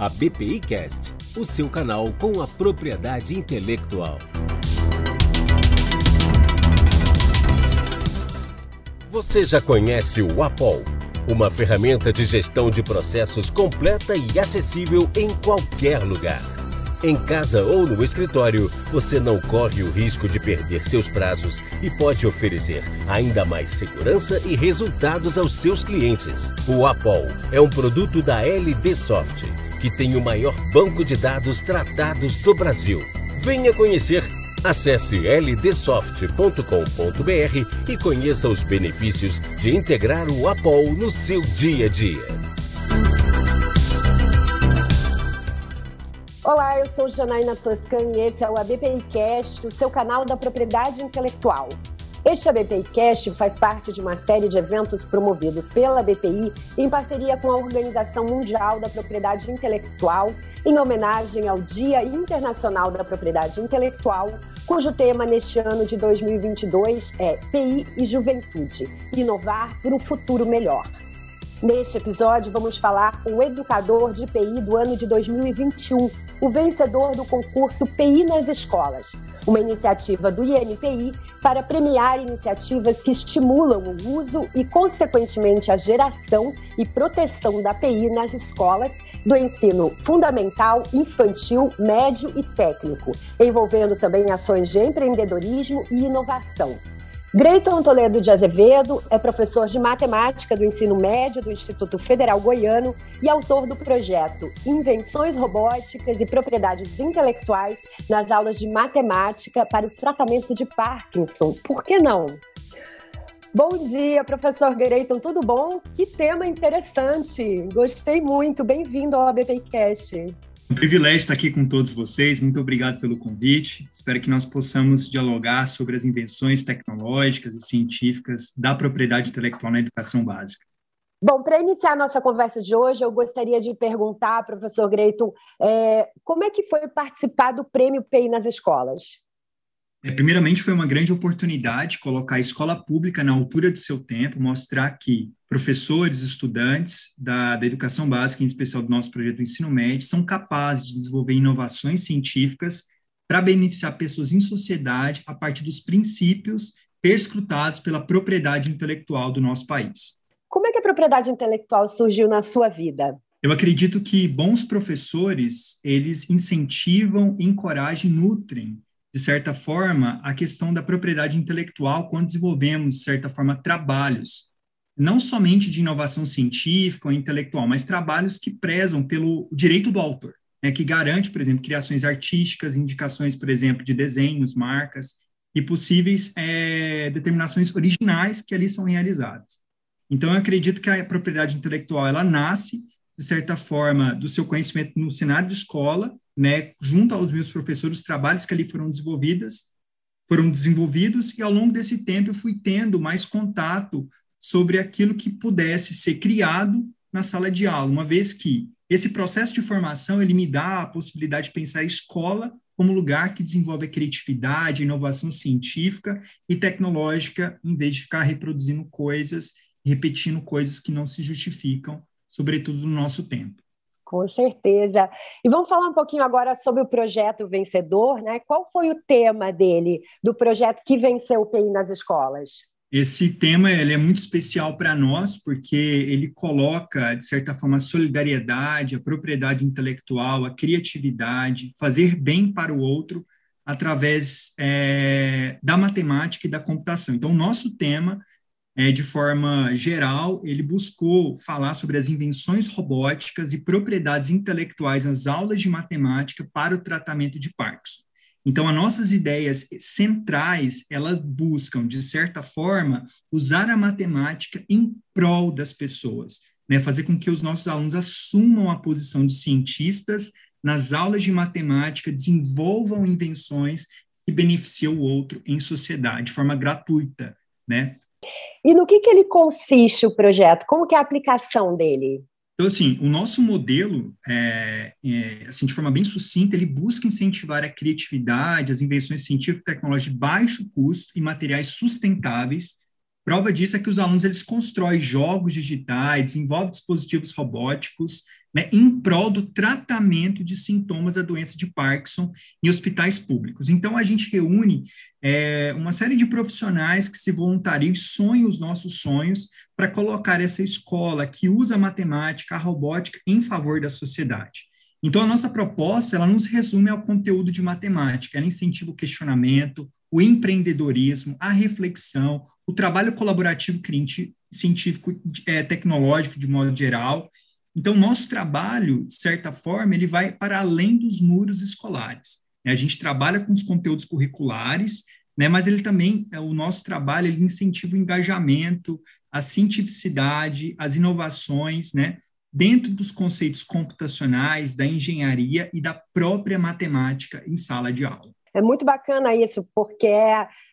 a BPI Cast, o seu canal com a propriedade intelectual. Você já conhece o Apol, uma ferramenta de gestão de processos completa e acessível em qualquer lugar. Em casa ou no escritório, você não corre o risco de perder seus prazos e pode oferecer ainda mais segurança e resultados aos seus clientes. O Apol é um produto da LD Soft, que tem o maior banco de dados tratados do Brasil. Venha conhecer. Acesse ldsoft.com.br e conheça os benefícios de integrar o Apol no seu dia a dia. Olá, eu sou Janaína Toscani e esse é o ABPI Cast, o seu canal da propriedade intelectual. Este ABPI Cast faz parte de uma série de eventos promovidos pela BPI em parceria com a Organização Mundial da Propriedade Intelectual, em homenagem ao Dia Internacional da Propriedade Intelectual, cujo tema neste ano de 2022 é PI e Juventude Inovar para um Futuro Melhor. Neste episódio, vamos falar com o educador de PI do ano de 2021, o vencedor do concurso PI nas escolas, uma iniciativa do INPI para premiar iniciativas que estimulam o uso e, consequentemente, a geração e proteção da PI nas escolas do ensino fundamental, infantil, médio e técnico, envolvendo também ações de empreendedorismo e inovação. Greiton Toledo de Azevedo é professor de matemática do ensino médio do Instituto Federal Goiano e autor do projeto Invenções Robóticas e Propriedades Intelectuais nas aulas de matemática para o tratamento de Parkinson. Por que não? Bom dia, professor Greiton, tudo bom? Que tema interessante! Gostei muito. Bem-vindo ao ABPcast um privilégio estar aqui com todos vocês. Muito obrigado pelo convite. Espero que nós possamos dialogar sobre as invenções tecnológicas e científicas da propriedade intelectual na educação básica. Bom, para iniciar a nossa conversa de hoje, eu gostaria de perguntar, professor Greiton, é, como é que foi participar do Prêmio PEI nas escolas? É, primeiramente, foi uma grande oportunidade colocar a escola pública na altura de seu tempo, mostrar que professores, estudantes da, da educação básica, em especial do nosso projeto do ensino médio, são capazes de desenvolver inovações científicas para beneficiar pessoas em sociedade a partir dos princípios perscrutados pela propriedade intelectual do nosso país. Como é que a propriedade intelectual surgiu na sua vida? Eu acredito que bons professores, eles incentivam, encorajam e nutrem de certa forma, a questão da propriedade intelectual quando desenvolvemos, de certa forma, trabalhos, não somente de inovação científica ou intelectual, mas trabalhos que prezam pelo direito do autor, né, que garante, por exemplo, criações artísticas, indicações, por exemplo, de desenhos, marcas e possíveis é, determinações originais que ali são realizadas. Então, eu acredito que a propriedade intelectual ela nasce de certa forma do seu conhecimento no cenário de escola né, junto aos meus professores, os trabalhos que ali foram desenvolvidos, foram desenvolvidos, e ao longo desse tempo eu fui tendo mais contato sobre aquilo que pudesse ser criado na sala de aula, uma vez que esse processo de formação ele me dá a possibilidade de pensar a escola como lugar que desenvolve a criatividade, inovação científica e tecnológica, em vez de ficar reproduzindo coisas, repetindo coisas que não se justificam, sobretudo no nosso tempo. Com certeza. E vamos falar um pouquinho agora sobre o projeto vencedor, né? Qual foi o tema dele, do projeto que venceu o PI nas escolas? Esse tema ele é muito especial para nós, porque ele coloca, de certa forma, a solidariedade, a propriedade intelectual, a criatividade, fazer bem para o outro através é, da matemática e da computação. Então, nosso tema é, de forma geral, ele buscou falar sobre as invenções robóticas e propriedades intelectuais nas aulas de matemática para o tratamento de Parkinson. Então, as nossas ideias centrais, elas buscam, de certa forma, usar a matemática em prol das pessoas, né? fazer com que os nossos alunos assumam a posição de cientistas nas aulas de matemática, desenvolvam invenções que beneficiam o outro em sociedade, de forma gratuita, né? E no que, que ele consiste o projeto? Como que é a aplicação dele? Então, assim, o nosso modelo, é, é, assim, de forma bem sucinta, ele busca incentivar a criatividade, as invenções científicas e tecnológicas de baixo custo e materiais sustentáveis Prova disso é que os alunos eles constroem jogos digitais, desenvolvem dispositivos robóticos, né, em prol do tratamento de sintomas da doença de Parkinson em hospitais públicos. Então, a gente reúne é, uma série de profissionais que se voluntariam e sonham os nossos sonhos para colocar essa escola que usa a matemática, a robótica em favor da sociedade. Então, a nossa proposta, ela não se resume ao conteúdo de matemática, ela incentiva o questionamento, o empreendedorismo, a reflexão, o trabalho colaborativo científico, é, tecnológico de modo geral. Então, nosso trabalho, de certa forma, ele vai para além dos muros escolares. A gente trabalha com os conteúdos curriculares, né, mas ele também, é, o nosso trabalho, ele incentiva o engajamento, a cientificidade, as inovações, né, dentro dos conceitos computacionais, da engenharia e da própria matemática em sala de aula. É muito bacana isso, porque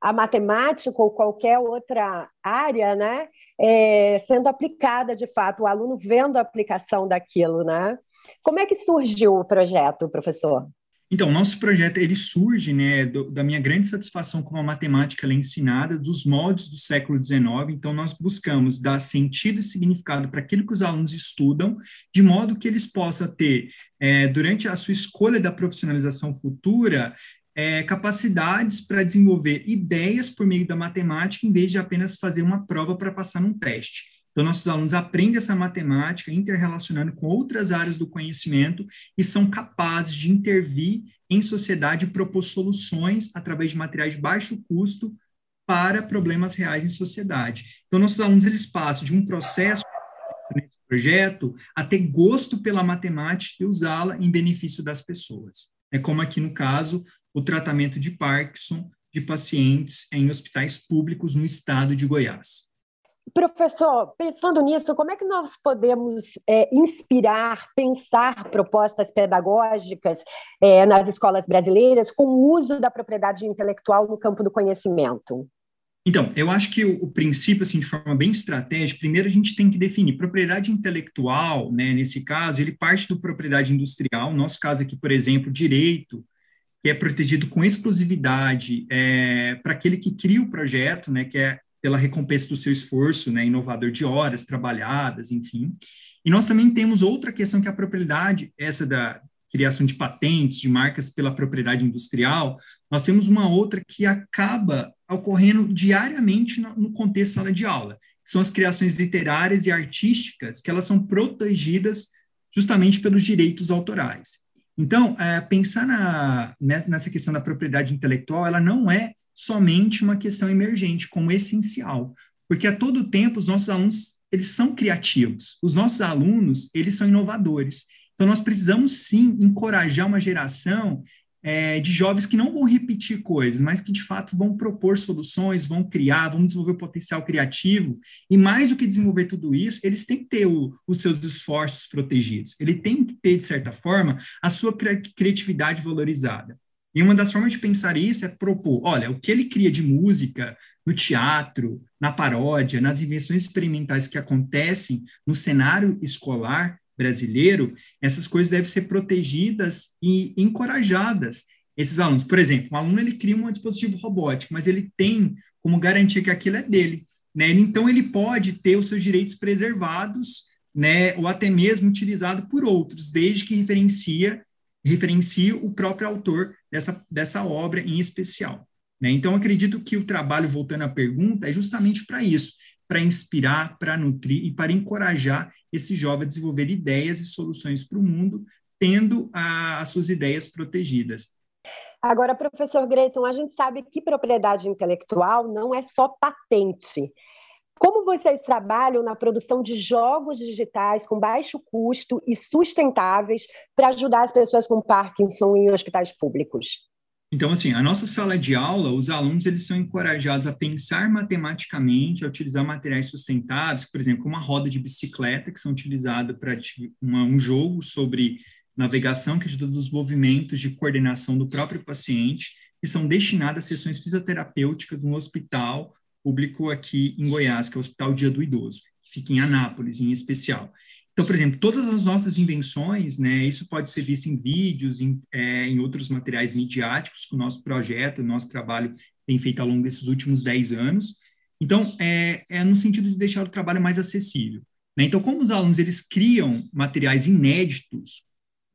a matemática ou qualquer outra área, né, é, sendo aplicada de fato, o aluno vendo a aplicação daquilo, né? Como é que surgiu o projeto, professor? Então, nosso projeto ele surge né, do, da minha grande satisfação com a matemática é ensinada, dos moldes do século XIX. Então, nós buscamos dar sentido e significado para aquilo que os alunos estudam, de modo que eles possam ter, é, durante a sua escolha da profissionalização futura, é, capacidades para desenvolver ideias por meio da matemática, em vez de apenas fazer uma prova para passar num teste. Então, nossos alunos aprendem essa matemática interrelacionando com outras áreas do conhecimento e são capazes de intervir em sociedade e propor soluções através de materiais de baixo custo para problemas reais em sociedade. Então, nossos alunos eles passam de um processo nesse projeto a ter gosto pela matemática e usá-la em benefício das pessoas. É como aqui no caso o tratamento de Parkinson de pacientes em hospitais públicos no estado de Goiás. Professor, pensando nisso, como é que nós podemos é, inspirar, pensar propostas pedagógicas é, nas escolas brasileiras com o uso da propriedade intelectual no campo do conhecimento? Então, eu acho que o, o, princípio, assim, de forma bem estratégica, primeiro a gente tem que definir propriedade intelectual, né, nesse caso, ele parte do propriedade industrial, no nosso caso aqui, por exemplo, direito, que é protegido com exclusividade é, para aquele que cria o projeto, né, que é pela recompensa do seu esforço, né, inovador de horas trabalhadas, enfim. E nós também temos outra questão que é a propriedade, essa da criação de patentes, de marcas pela propriedade industrial, nós temos uma outra que acaba ocorrendo diariamente no, contexto sala de aula, que são as criações literárias e artísticas, que elas são protegidas justamente pelos direitos autorais. Então, é, pensar na, nessa questão da propriedade intelectual, ela não é somente uma questão emergente, como essencial, porque a todo tempo os nossos alunos eles são criativos, os nossos alunos eles são inovadores. Então nós precisamos sim encorajar uma geração é, de jovens que não vão repetir coisas, mas que de fato vão propor soluções, vão criar, vão desenvolver potencial criativo. E mais do que desenvolver tudo isso, eles têm que ter o, os seus esforços protegidos. Ele tem que ter, de certa forma, a sua criatividade valorizada. E uma das formas de pensar isso é propor, olha, o que ele cria de música no teatro, na paródia, nas invenções experimentais que acontecem no cenário escolar brasileiro, essas coisas devem ser protegidas e encorajadas. Esses alunos, por exemplo, um aluno ele cria um dispositivo robótico, mas ele tem como garantia que aquilo é dele, né? Então ele pode ter os seus direitos preservados, né, ou até mesmo utilizado por outros, desde que referencia referencie o próprio autor dessa, dessa obra em especial. Né? Então, acredito que o trabalho, voltando à pergunta, é justamente para isso, para inspirar, para nutrir e para encorajar esse jovem a desenvolver ideias e soluções para o mundo, tendo a, as suas ideias protegidas. Agora, professor Greiton, a gente sabe que propriedade intelectual não é só patente. Como vocês trabalham na produção de jogos digitais com baixo custo e sustentáveis para ajudar as pessoas com Parkinson em hospitais públicos? Então, assim, a nossa sala de aula, os alunos eles são encorajados a pensar matematicamente, a utilizar materiais sustentáveis, por exemplo, uma roda de bicicleta, que são utilizadas para um jogo sobre navegação, que ajuda nos movimentos de coordenação do próprio paciente, que são destinadas a sessões fisioterapêuticas no hospital público aqui em Goiás, que é o Hospital Dia do Idoso, que fica em Anápolis, em especial. Então, por exemplo, todas as nossas invenções, né, isso pode ser visto em vídeos, em, é, em outros materiais midiáticos que o nosso projeto, o nosso trabalho tem feito ao longo desses últimos 10 anos. Então, é, é no sentido de deixar o trabalho mais acessível. Né? Então, como os alunos eles criam materiais inéditos,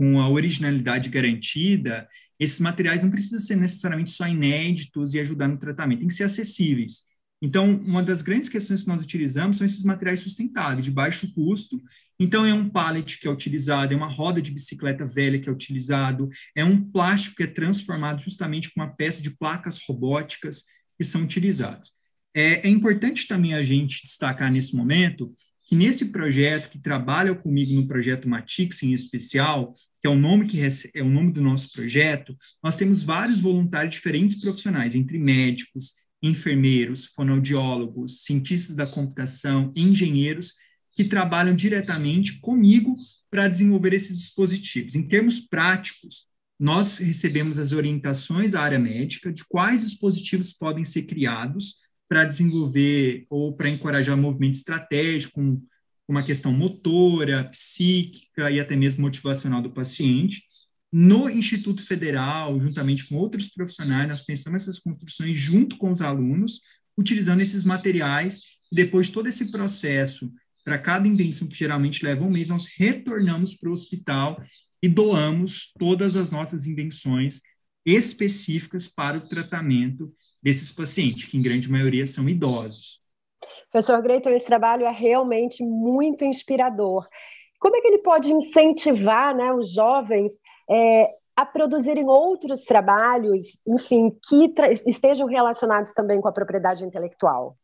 com a originalidade garantida, esses materiais não precisam ser necessariamente só inéditos e ajudar no tratamento, tem que ser acessíveis. Então, uma das grandes questões que nós utilizamos são esses materiais sustentáveis, de baixo custo. Então, é um pallet que é utilizado, é uma roda de bicicleta velha que é utilizado, é um plástico que é transformado justamente com uma peça de placas robóticas que são utilizados. É, é importante também a gente destacar nesse momento que nesse projeto, que trabalha comigo no projeto Matix em especial, que é o nome que é o nome do nosso projeto, nós temos vários voluntários diferentes profissionais, entre médicos, enfermeiros, fonoaudiólogos, cientistas da computação, engenheiros, que trabalham diretamente comigo para desenvolver esses dispositivos. Em termos práticos, nós recebemos as orientações da área médica de quais dispositivos podem ser criados para desenvolver ou para encorajar movimento estratégico, uma questão motora, psíquica e até mesmo motivacional do paciente. No Instituto Federal, juntamente com outros profissionais, nós pensamos essas construções junto com os alunos, utilizando esses materiais, depois todo esse processo, para cada invenção que geralmente leva um mês, nós retornamos para o hospital e doamos todas as nossas invenções específicas para o tratamento desses pacientes, que em grande maioria são idosos. Professor Greiton, esse trabalho é realmente muito inspirador. Como é que ele pode incentivar né, os jovens é, a produzirem outros trabalhos, enfim, que estejam relacionados também com a propriedade intelectual?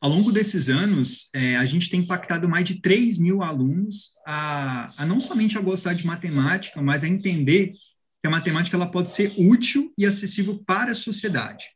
Ao longo desses anos, é, a gente tem impactado mais de 3 mil alunos a, a, não somente a gostar de matemática, mas a entender que a matemática ela pode ser útil e acessível para a sociedade.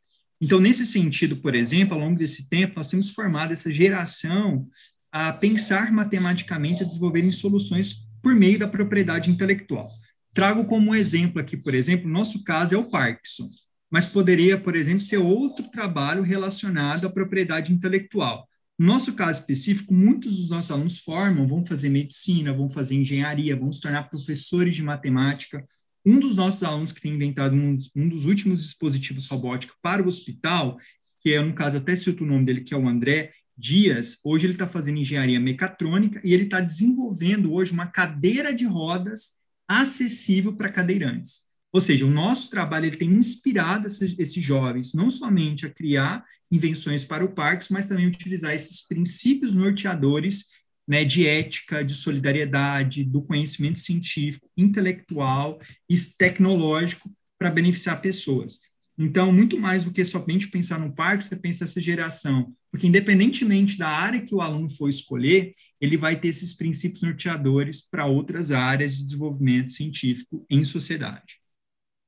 Então, nesse sentido, por exemplo, ao longo desse tempo, nós temos formado essa geração a pensar matematicamente, a desenvolverem soluções por meio da propriedade intelectual. Trago como um exemplo aqui, por exemplo, nosso caso é o Parkinson, mas poderia, por exemplo, ser outro trabalho relacionado à propriedade intelectual. No nosso caso específico, muitos dos nossos alunos formam, vão fazer medicina, vão fazer engenharia, vão se tornar professores de matemática, um dos nossos alunos que tem inventado um, um dos últimos dispositivos robóticos para o hospital, que é, no caso, até cito o nome dele, que é o André Dias, hoje ele está fazendo engenharia mecatrônica e ele está desenvolvendo hoje uma cadeira de rodas acessível para cadeirantes. Ou seja, o nosso trabalho ele tem inspirado esses, esses, jovens não somente a criar invenções para o Parques, mas também utilizar esses princípios norteadores né, de ética, de solidariedade, do conhecimento científico, intelectual e tecnológico para beneficiar pessoas. Então, muito mais do que somente pensar no parque, você pensa essa geração, porque independentemente da área que o aluno for escolher, ele vai ter esses princípios norteadores para outras áreas de desenvolvimento científico em sociedade.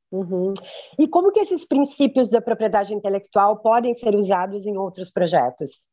Uhum. E como que esses princípios da propriedade intelectual podem ser usados em outros projetos?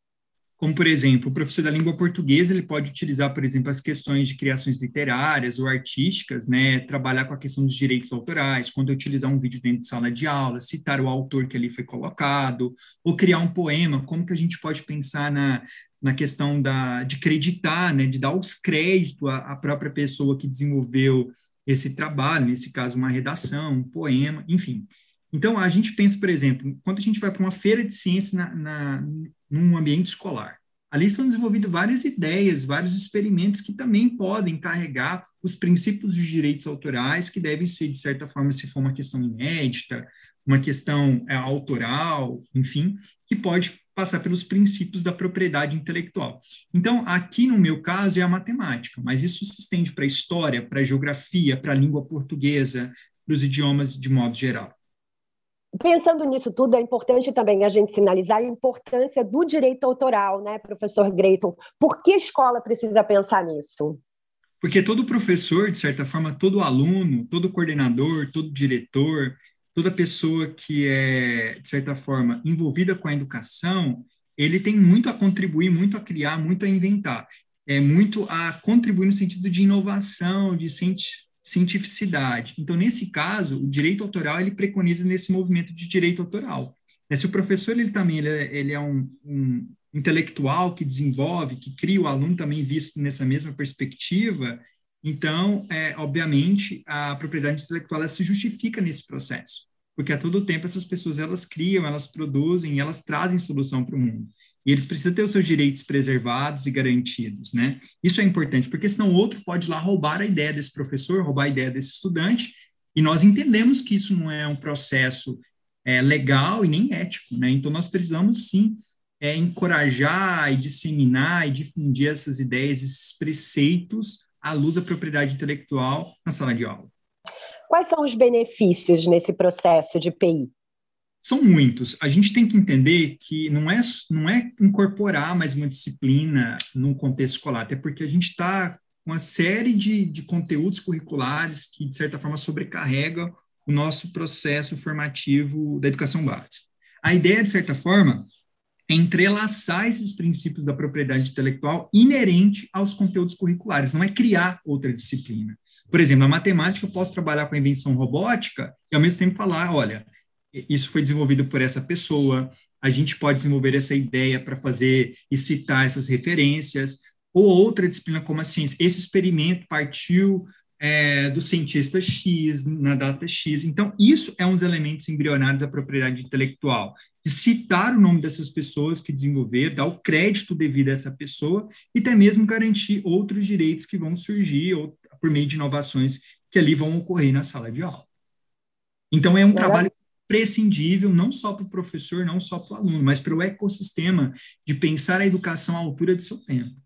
Como, por exemplo, o professor da língua portuguesa, ele pode utilizar, por exemplo, as questões de criações literárias ou artísticas, né, trabalhar com a questão dos direitos autorais, quando utilizar um vídeo dentro de sala de aula, citar o autor que ali foi colocado, ou criar um poema, como que a gente pode pensar na, na questão da, de creditar, né, de dar os créditos à, à própria pessoa que desenvolveu esse trabalho, nesse caso, uma redação, um poema, enfim. Então, a gente pensa, por exemplo, quando a gente vai para uma feira de ciência na, na, num ambiente escolar. Ali são desenvolvidas várias ideias, vários experimentos que também podem carregar os princípios dos direitos autorais, que devem ser, de certa forma, se for uma questão inédita, uma questão é, autoral, enfim, que pode passar pelos princípios da propriedade intelectual. Então, aqui no meu caso é a matemática, mas isso se estende para a história, para a geografia, para a língua portuguesa, para os idiomas de modo geral. Pensando nisso tudo, é importante também a gente sinalizar a importância do direito autoral, né, professor Greiton? Por que a escola precisa pensar nisso? Porque todo professor, de certa forma, todo aluno, todo coordenador, todo diretor, toda pessoa que é, de certa forma, envolvida com a educação, ele tem muito a contribuir, muito a criar, muito a inventar. É muito a contribuir no sentido de inovação, de cientificidade. Então, nesse caso, o direito autoral ele preconiza nesse movimento de direito autoral. É, se o professor ele também ele é, ele é um, um, intelectual que desenvolve, que cria o aluno também visto nessa mesma perspectiva, então, é, obviamente, a propriedade intelectual se justifica nesse processo, porque a todo tempo essas pessoas elas criam, elas produzem, elas trazem solução para o mundo. E eles precisam ter os seus direitos preservados e garantidos, né? Isso é importante, porque senão outro pode ir lá roubar a ideia desse professor, roubar a ideia desse estudante, e nós entendemos que isso não é um processo é, legal e nem ético, né? Então, nós precisamos, sim, é, encorajar e disseminar e difundir essas ideias, esses preceitos à luz da propriedade intelectual na sala de aula. Quais são os benefícios nesse processo de PI? São muitos. A gente tem que entender que não é, não é incorporar mais uma disciplina no contexto escolar, até porque a gente está com uma série de, de conteúdos curriculares que, de certa forma, sobrecarregam o nosso processo formativo da educação básica. A ideia, de certa forma, é entrelaçar esses princípios da propriedade intelectual inerente aos conteúdos curriculares, não é criar outra disciplina. Por exemplo, na matemática, eu posso trabalhar com a invenção robótica e, ao mesmo tempo, falar: olha, isso foi desenvolvido por essa pessoa, a gente pode desenvolver essa ideia para fazer e citar essas referências, ou outra disciplina como a ciência. Esse experimento partiu é, do cientista X, na data X. Então, isso é um dos elementos embrionários da propriedade intelectual, de citar o nome dessas pessoas que desenvolveram, dar o crédito devido a essa pessoa e até mesmo garantir outros direitos que vão surgir ou, por meio de inovações que ali vão ocorrer na sala de aula. Então, é um trabalho prescindível não só para o professor, não só para o aluno, mas para o ecossistema de pensar a educação à altura de seu tempo.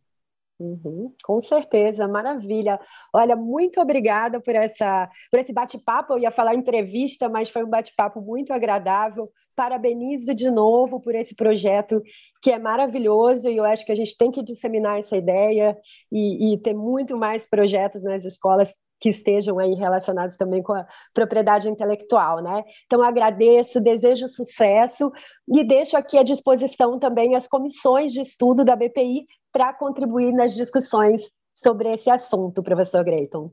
Uhum, com certeza, maravilha. Olha, muito obrigada por essa, por esse bate-papo. Eu ia falar entrevista, mas foi um bate-papo muito agradável. Parabenizo de novo por esse projeto que é maravilhoso e eu acho que a gente tem que disseminar essa ideia e, e ter muito mais projetos nas escolas que estejam aí relacionados também com a propriedade intelectual, né? Então agradeço, desejo sucesso e deixo aqui à disposição também as comissões de estudo da BPI para contribuir nas discussões sobre esse assunto, professor Greiton.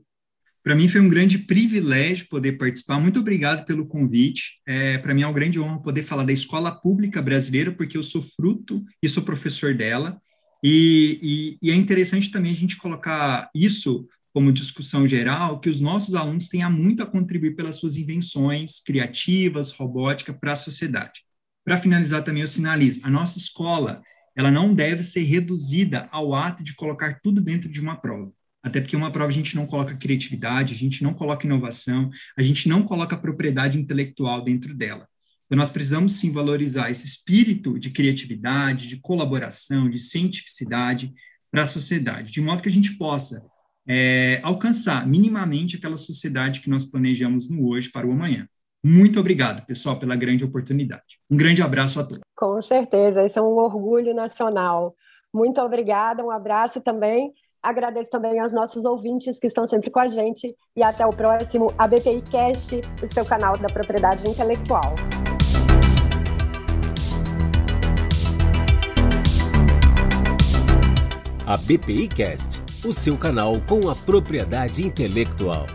Para mim foi um grande privilégio poder participar. Muito obrigado pelo convite. É, Para mim é uma grande honra poder falar da escola pública brasileira, porque eu sou fruto e sou professor dela. E, e, e é interessante também a gente colocar isso como discussão geral, que os nossos alunos tenham muito a contribuir pelas suas invenções criativas, robótica, para a sociedade. Para finalizar também, eu sinalizo, a nossa escola ela não deve ser reduzida ao ato de colocar tudo dentro de uma prova. Até porque uma prova a gente não coloca criatividade, a gente não coloca inovação, a gente não coloca propriedade intelectual dentro dela. Então, nós precisamos sim valorizar esse espírito de criatividade, de colaboração, de cientificidade para a sociedade, de modo que a gente possa é, alcançar minimamente aquela sociedade que nós planejamos no hoje para o amanhã. Muito obrigado, pessoal, pela grande oportunidade. Um grande abraço a todos. Com certeza, isso é um orgulho nacional. Muito obrigada, um abraço também. Agradeço também aos nossos ouvintes que estão sempre com a gente e até o próximo ABPI Cast, o seu canal da propriedade intelectual. A BPI Cast, o seu canal com a propriedade intelectual.